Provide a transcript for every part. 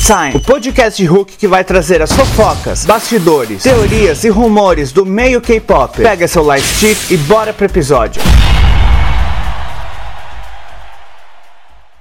K-Time, o podcast de Hulk que vai trazer as fofocas, bastidores, teorias e rumores do meio K-pop. Pega seu light stick e bora pro episódio.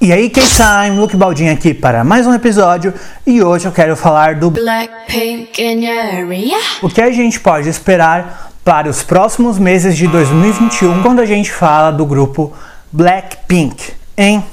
E aí, K-Time, Luke Baldin aqui para mais um episódio e hoje eu quero falar do Blackpink in your area. o que a gente pode esperar para os próximos meses de 2021 quando a gente fala do grupo Blackpink, hein?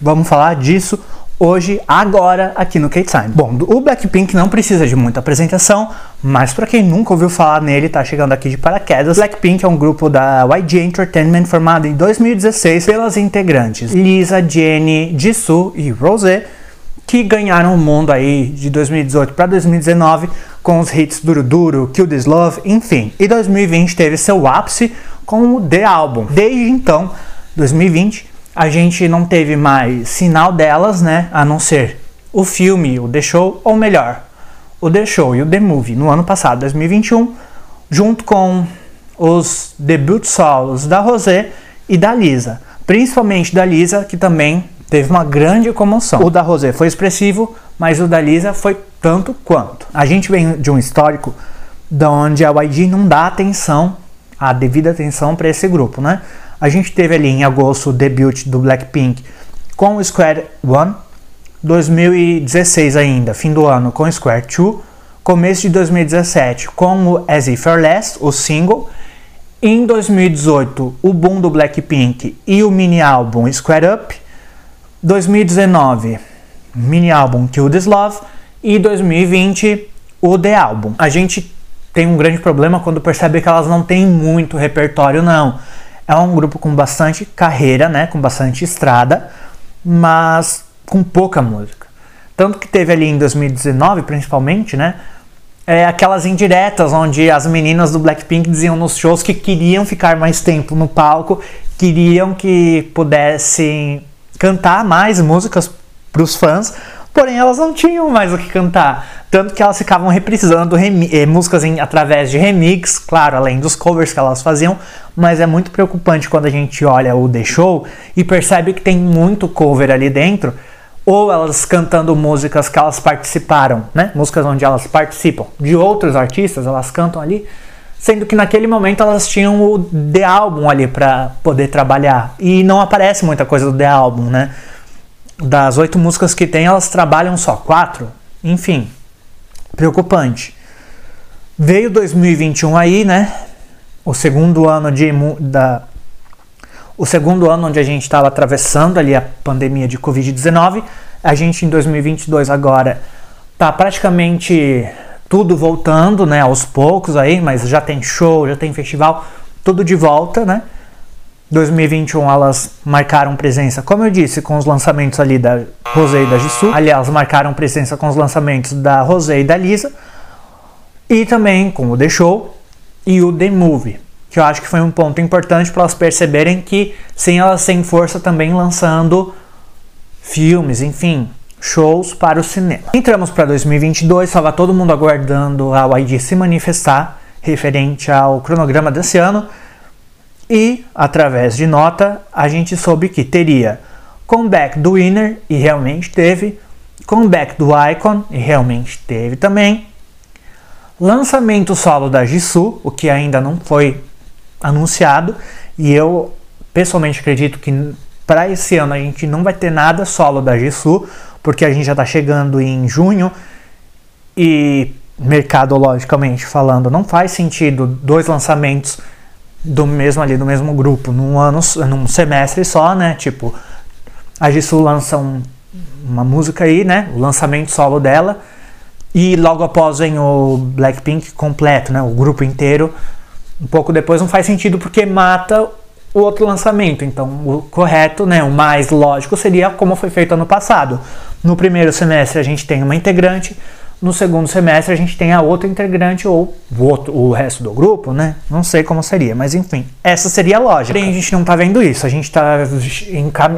Vamos falar disso hoje, agora, aqui no K-Time. Bom, o Blackpink não precisa de muita apresentação, mas para quem nunca ouviu falar nele, tá chegando aqui de paraquedas, Blackpink é um grupo da YG Entertainment formado em 2016 pelas integrantes Lisa, Jennie, Jisoo e Rosé, que ganharam o mundo aí de 2018 para 2019 com os hits Duro Duro, Kill This Love, enfim. E 2020 teve seu ápice com o The Album. Desde então, 2020, a gente não teve mais sinal delas, né? A não ser o filme, o The Show, ou melhor, o The Show e o The Movie no ano passado, 2021, junto com os debut solos da Rosé e da Lisa. Principalmente da Lisa, que também teve uma grande comoção. O da Rosé foi expressivo, mas o da Lisa foi tanto quanto. A gente vem de um histórico da onde a YG não dá atenção, a devida atenção para esse grupo, né? A gente teve ali em agosto o debut do Blackpink com o Square One, 2016 ainda, fim do ano com o Square Two, começo de 2017 com o As If You're Last, o single, em 2018 o boom do Blackpink e o mini álbum Square Up, 2019 mini álbum Kill This Love. E 2020 o The Album. A gente tem um grande problema quando percebe que elas não têm muito repertório não é um grupo com bastante carreira, né, com bastante estrada, mas com pouca música. Tanto que teve ali em 2019, principalmente, né, é, aquelas indiretas onde as meninas do Blackpink diziam nos shows que queriam ficar mais tempo no palco, queriam que pudessem cantar mais músicas para os fãs, porém elas não tinham mais o que cantar. Tanto que elas ficavam reprisando eh, músicas em, através de remix, claro, além dos covers que elas faziam, mas é muito preocupante quando a gente olha o The Show e percebe que tem muito cover ali dentro, ou elas cantando músicas que elas participaram, né? Músicas onde elas participam de outros artistas, elas cantam ali, sendo que naquele momento elas tinham o The Album ali para poder trabalhar e não aparece muita coisa do The Album, né? Das oito músicas que tem, elas trabalham só quatro, enfim preocupante. Veio 2021 aí, né? O segundo ano de da o segundo ano onde a gente estava atravessando ali a pandemia de Covid-19. A gente em 2022 agora tá praticamente tudo voltando, né, aos poucos aí, mas já tem show, já tem festival, tudo de volta, né? 2021 elas marcaram presença, como eu disse, com os lançamentos ali da Rosé e da Jisoo. Aliás, marcaram presença com os lançamentos da Rosé e da Lisa. E também com o The Show e o The Movie. Que eu acho que foi um ponto importante para elas perceberem que sem elas têm força também lançando filmes, enfim, shows para o cinema. Entramos para 2022, estava todo mundo aguardando a YG se manifestar referente ao cronograma desse ano e, através de nota, a gente soube que teria comeback do Winner, e realmente teve, comeback do Icon, e realmente teve também, lançamento solo da Jisoo, o que ainda não foi anunciado, e eu pessoalmente acredito que para esse ano a gente não vai ter nada solo da Jisoo, porque a gente já está chegando em junho e mercadologicamente falando não faz sentido dois lançamentos do mesmo ali, do mesmo grupo, num ano, num semestre só, né? Tipo, a Jisoo lança um, uma música aí, né? O lançamento solo dela. E logo após vem o Blackpink completo, né? O grupo inteiro. Um pouco depois não faz sentido porque mata o outro lançamento. Então, o correto, né? O mais lógico seria como foi feito ano passado. No primeiro semestre a gente tem uma integrante, no segundo semestre a gente tem a outra integrante ou o, outro, o resto do grupo, né? Não sei como seria, mas enfim, essa seria a lógica. Porém, a gente não tá vendo isso, a gente tá,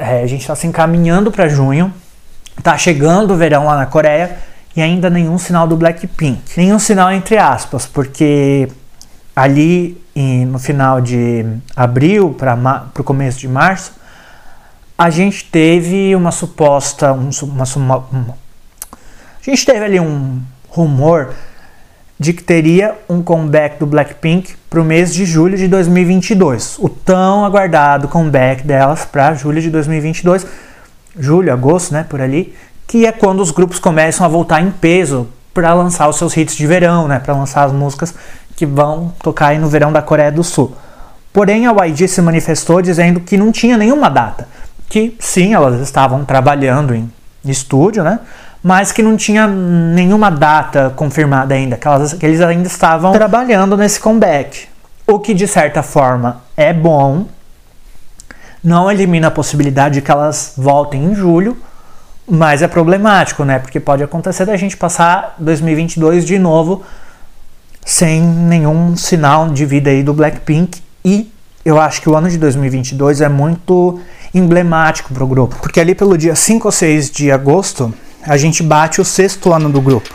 é, a gente tá se encaminhando para junho, tá chegando o verão lá na Coreia e ainda nenhum sinal do Blackpink. Nenhum sinal entre aspas, porque ali em, no final de abril para o começo de março, a gente teve uma suposta, um, uma, uma A gente teve ali um rumor de que teria um comeback do Blackpink para o mês de julho de 2022. O tão aguardado comeback delas para julho de 2022, julho, agosto, né, por ali, que é quando os grupos começam a voltar em peso para lançar os seus hits de verão, né, para lançar as músicas que vão tocar aí no verão da Coreia do Sul. Porém, a YG se manifestou dizendo que não tinha nenhuma data, que sim, elas estavam trabalhando em estúdio, né, mas que não tinha nenhuma data confirmada ainda, que, elas, que eles ainda estavam trabalhando nesse comeback. O que de certa forma é bom, não elimina a possibilidade de que elas voltem em julho, mas é problemático, né? Porque pode acontecer da gente passar 2022 de novo sem nenhum sinal de vida aí do Blackpink e eu acho que o ano de 2022 é muito emblemático para o grupo, porque ali pelo dia 5 ou 6 de agosto a gente bate o sexto ano do grupo.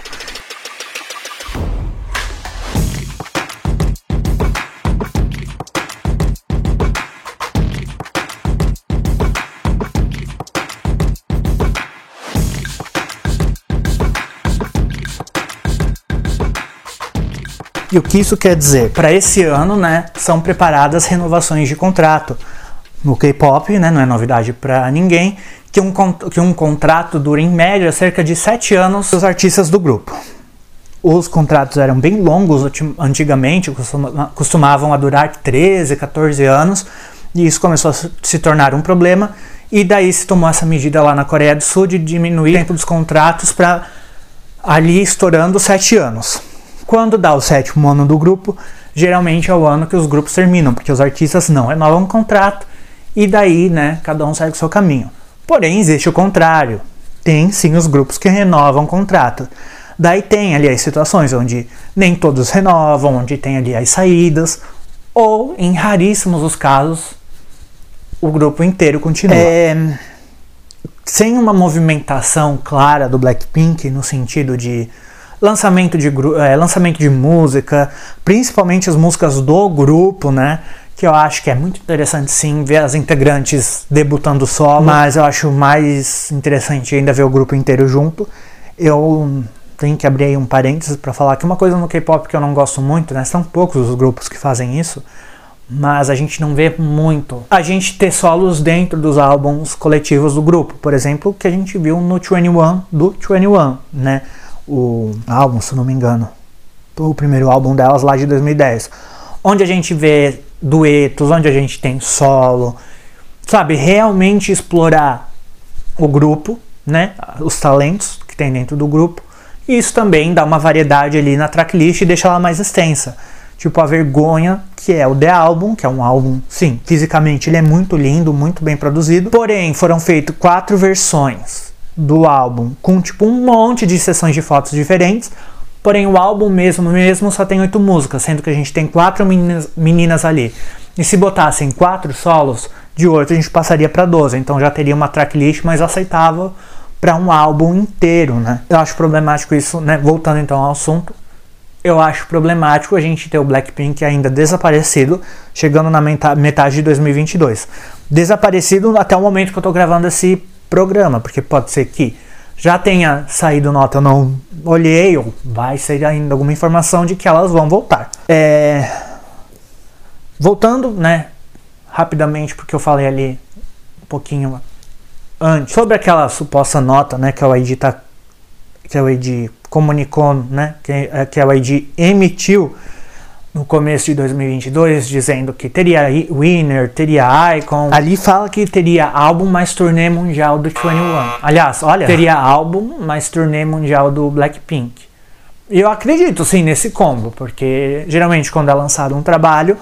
E o que isso quer dizer? Para esse ano, né, são preparadas renovações de contrato. No K-pop, né, não é novidade para ninguém, que um, que um contrato dura em média cerca de 7 anos os artistas do grupo. Os contratos eram bem longos antigamente, costumavam a durar 13, 14 anos, e isso começou a se tornar um problema, e daí se tomou essa medida lá na Coreia do Sul de diminuir o tempo dos contratos para ali estourando 7 anos. Quando dá o sétimo ano do grupo, geralmente é o ano que os grupos terminam, porque os artistas não renovam o contrato e daí, né, cada um segue o seu caminho. Porém, existe o contrário. Tem sim os grupos que renovam o contrato. Daí tem ali as situações onde nem todos renovam, onde tem ali as saídas, ou em raríssimos os casos, o grupo inteiro continua. É, sem uma movimentação clara do Blackpink no sentido de lançamento de, é, lançamento de música, principalmente as músicas do grupo, né? Que eu acho que é muito interessante sim ver as integrantes debutando solo, mas eu acho mais interessante ainda ver o grupo inteiro junto. Eu tenho que abrir aí um parênteses para falar que uma coisa no K-pop que eu não gosto muito, né? São poucos os grupos que fazem isso, mas a gente não vê muito. A gente ter solos dentro dos álbuns coletivos do grupo, por exemplo, que a gente viu no 21 do 21, né? o álbum, se não me engano, o primeiro álbum delas lá de 2010, onde a gente vê duetos, onde a gente tem solo, sabe, realmente explorar o grupo, né, os talentos que tem dentro do grupo. E isso também dá uma variedade ali na tracklist e deixa ela mais extensa. Tipo a Vergonha, que é o The Album, que é um álbum, sim, fisicamente ele é muito lindo, muito bem produzido. Porém, foram feitas quatro versões do álbum com tipo um monte de sessões de fotos diferentes. Porém, o álbum mesmo mesmo só tem oito músicas, sendo que a gente tem quatro meninas, meninas ali. E se botassem quatro solos, de oito a gente passaria para 12. Então já teria uma tracklist mais aceitável para um álbum inteiro, né? Eu acho problemático isso, né? Voltando então ao assunto, eu acho problemático a gente ter o Blackpink ainda desaparecido, chegando na metade de 2022. Desaparecido até o momento que eu tô gravando esse programa, porque pode ser que já tenha saído nota, eu não olhei, ou vai sair ainda alguma informação de que elas vão voltar. É... Voltando, né, rapidamente, porque eu falei ali um pouquinho antes, sobre aquela suposta nota, né, que a ID tá, que a ID comunicou, né, que, que a ID emitiu no começo de 2022 dizendo que teria Winner, teria Icon. Ali fala que teria álbum mais turnê mundial do 21. Aliás, olha, teria álbum mais turnê mundial do Blackpink. E eu acredito sim nesse combo, porque geralmente quando é lançado um trabalho,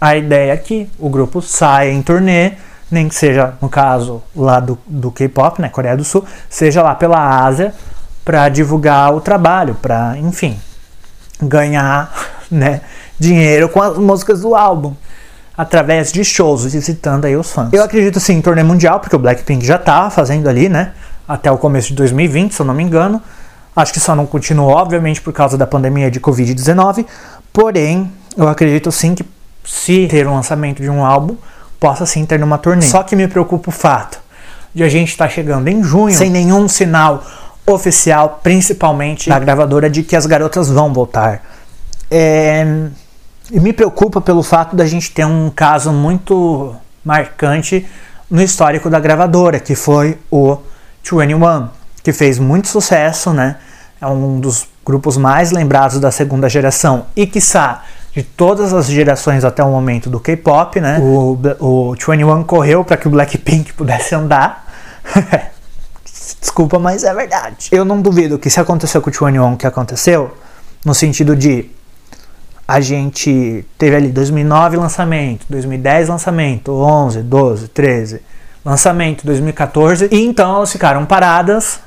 a ideia é que o grupo saia em turnê, nem que seja, no caso lá do, do K-pop, né, Coreia do Sul, seja lá pela Ásia, para divulgar o trabalho, para, enfim, ganhar né, dinheiro com as músicas do álbum através de shows, visitando aí os fãs. Eu acredito sim em torneio mundial, porque o Blackpink já tá fazendo ali, né, até o começo de 2020, se eu não me engano. Acho que só não continuou, obviamente, por causa da pandemia de Covid-19. Porém, eu acredito sim que se ter um lançamento de um álbum, possa sim ter numa turnê. Só que me preocupa o fato de a gente estar tá chegando em junho sem nenhum sinal oficial, principalmente da gravadora, de que as garotas vão voltar. É, e me preocupa pelo fato da gente ter um caso muito marcante no histórico da gravadora, que foi o 21, que fez muito sucesso, né? É um dos grupos mais lembrados da segunda geração e, quiçá, de todas as gerações até o momento do K-pop, né? O, o 21 correu para que o Blackpink pudesse andar. Desculpa, mas é verdade. Eu não duvido que se aconteceu com o 21 o que aconteceu, no sentido de a gente teve ali 2009 lançamento, 2010 lançamento, 11, 12, 13 lançamento, 2014 e então elas ficaram paradas,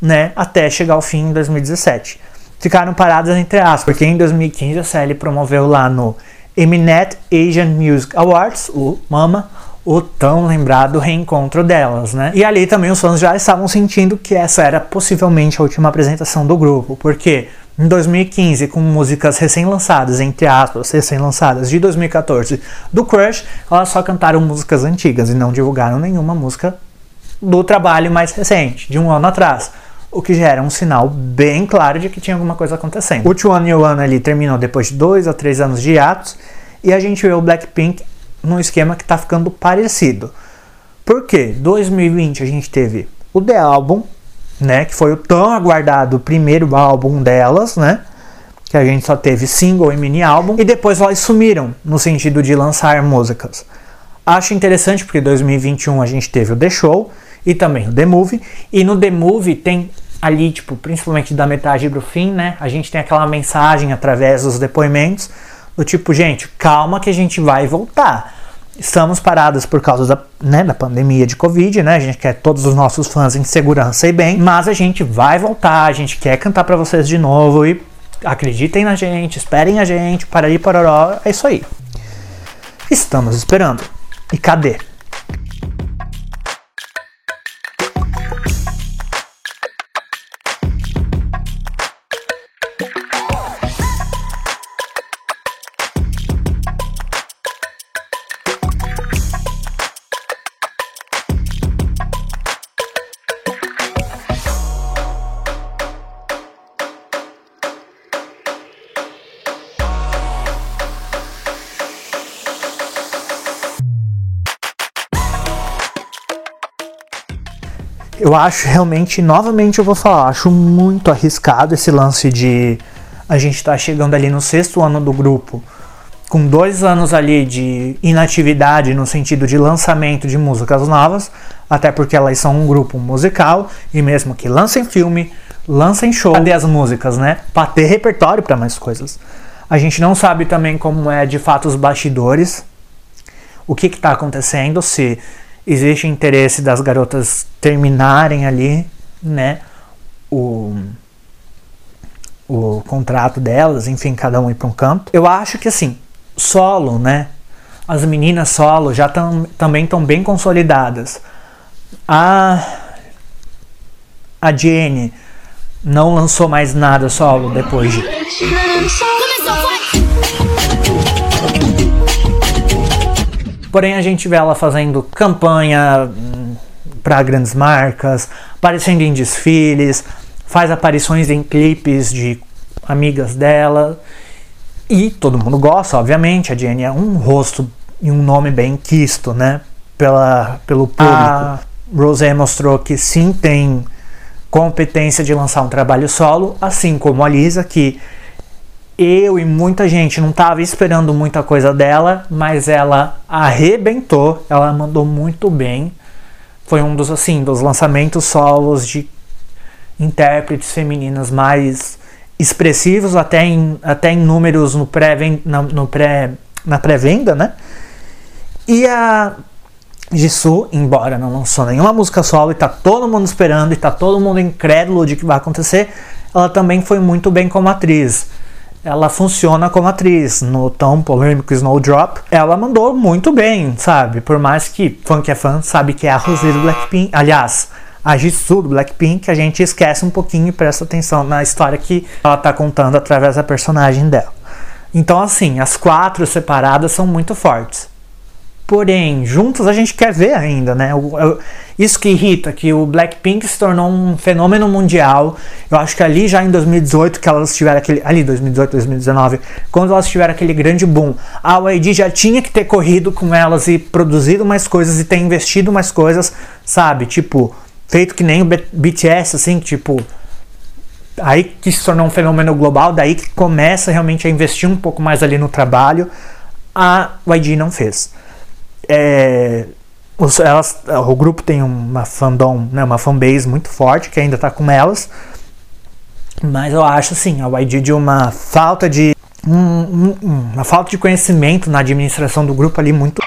né, até chegar ao fim em 2017. Ficaram paradas entre aspas, porque em 2015 a CL promoveu lá no Mnet Asian Music Awards, o MAMA, o tão lembrado reencontro delas, né? E ali também os fãs já estavam sentindo que essa era possivelmente a última apresentação do grupo, porque em 2015, com músicas recém-lançadas, entre aspas, recém-lançadas de 2014 do Crush, elas só cantaram músicas antigas e não divulgaram nenhuma música do trabalho mais recente, de um ano atrás. O que já era um sinal bem claro de que tinha alguma coisa acontecendo. O You One ali terminou depois de dois a três anos de atos e a gente vê o Blackpink num esquema que está ficando parecido. Por quê? 2020 a gente teve o The Album, né, que foi o tão aguardado primeiro álbum delas, né? Que a gente só teve single e mini álbum e depois elas sumiram no sentido de lançar músicas. Acho interessante porque 2021 a gente teve o The Show e também o The Movie e no The Movie tem ali, tipo, principalmente da metade pro fim, né? A gente tem aquela mensagem através dos depoimentos do tipo, gente, calma que a gente vai voltar. Estamos parados por causa da, né, da pandemia de Covid, né? A gente quer todos os nossos fãs em segurança e bem, mas a gente vai voltar, a gente quer cantar para vocês de novo e acreditem na gente, esperem a gente, para aí, pororó, é isso aí. Estamos esperando. E cadê? Eu acho realmente, novamente eu vou falar, acho muito arriscado esse lance de a gente estar tá chegando ali no sexto ano do grupo, com dois anos ali de inatividade no sentido de lançamento de músicas novas, até porque elas são um grupo musical e mesmo que lancem filme, lancem show, cadê as músicas, né? Para ter repertório para mais coisas. A gente não sabe também como é de fato os bastidores, o que está acontecendo, se existe interesse das garotas terminarem ali, né, o, o contrato delas, enfim, cada um ir para um canto. Eu acho que assim, solo, né, as meninas solo já tam, também estão bem consolidadas. A a Jenny não lançou mais nada solo depois de Porém, a gente vê ela fazendo campanha hum, para grandes marcas, aparecendo em desfiles, faz aparições em clipes de amigas dela. E todo mundo gosta, obviamente. A Jenny é um rosto e um nome bem quisto, né? Pela, pelo público. A Rosé mostrou que sim tem competência de lançar um trabalho solo, assim como a Lisa, que eu e muita gente não estava esperando muita coisa dela, mas ela arrebentou, ela mandou muito bem. Foi um dos assim, dos lançamentos solos de intérpretes femininas mais expressivos até em, até em números no pré, na, no pré, na pré-venda, né? E a Jisoo, embora não lançou nenhuma música solo e tá todo mundo esperando e tá todo mundo incrédulo de que vai acontecer, ela também foi muito bem como atriz ela funciona como atriz. No tão polêmico Snowdrop, ela mandou muito bem, sabe? Por mais que fã que é fã sabe que é a Rosé do Blackpink. Aliás, a Jisoo do Blackpink, a gente esquece um pouquinho e presta atenção na história que ela tá contando através da personagem dela. Então, assim, as quatro separadas são muito fortes. Porém, juntos a gente quer ver ainda, né? Isso que irrita, que o Blackpink se tornou um fenômeno mundial. Eu acho que ali já em 2018, que elas tiveram aquele. Ali, 2018, 2019, quando elas tiveram aquele grande boom, a YG já tinha que ter corrido com elas e produzido mais coisas e ter investido mais coisas, sabe? Tipo, feito que nem o BTS, assim, tipo. Aí que se tornou um fenômeno global, daí que começa realmente a investir um pouco mais ali no trabalho. A YG não fez é, os- elas, o grupo tem uma fandom, né, uma fanbase muito forte que ainda tá com elas, mas eu acho assim, a YG de uma falta de um- um- uma falta de conhecimento na administração do grupo ali muito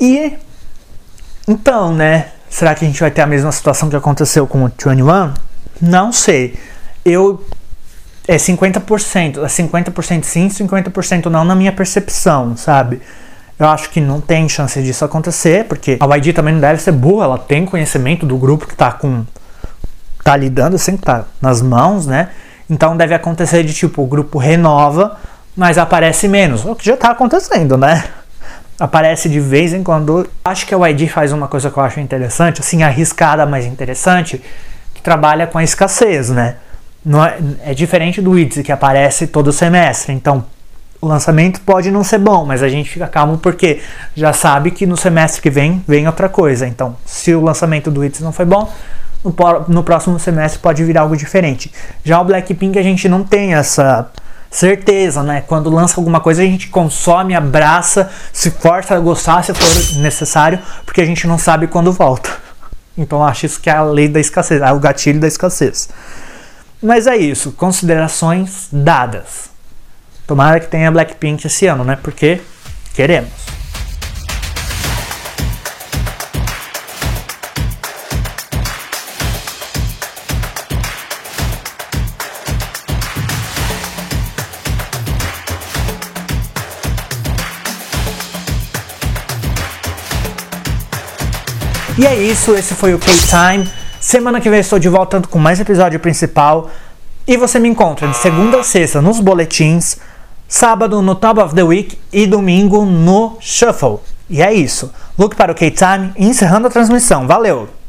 e então, né, será que a gente vai ter a mesma situação que aconteceu com o 21? Não sei. Eu é 50%, é 50% sim, 50% não na minha percepção, sabe? Eu acho que não tem chance disso acontecer, porque a YG também não deve ser burra, ela tem conhecimento do grupo que tá com tá lidando assim, que tá nas mãos, né? Então deve acontecer de tipo, o grupo renova, mas aparece menos, o que já tá acontecendo, né? Aparece de vez em quando. Acho que a YG faz uma coisa que eu acho interessante, assim, arriscada, mas interessante, que trabalha com a escassez, né? Não é, é diferente do ITZY, que aparece todo semestre. Então, o lançamento pode não ser bom, mas a gente fica calmo porque já sabe que no semestre que vem, vem outra coisa. Então, se o lançamento do ITZY não foi bom, no, no próximo semestre pode vir algo diferente. Já o Blackpink a gente não tem essa certeza, né? Quando lança alguma coisa a gente consome, abraça, se força a gostar se for necessário, porque a gente não sabe quando volta. Então acho isso que é a lei da escassez, é o gatilho da escassez. Mas é isso, considerações dadas. Tomara que tenha Blackpink esse ano, né? Porque queremos. E é isso, esse foi o K-Time. Semana que vem estou de volta com mais episódio principal. E você me encontra de segunda a sexta nos boletins, sábado no Top of the Week e domingo no Shuffle. E é isso. Look para o K-Time encerrando a transmissão. Valeu!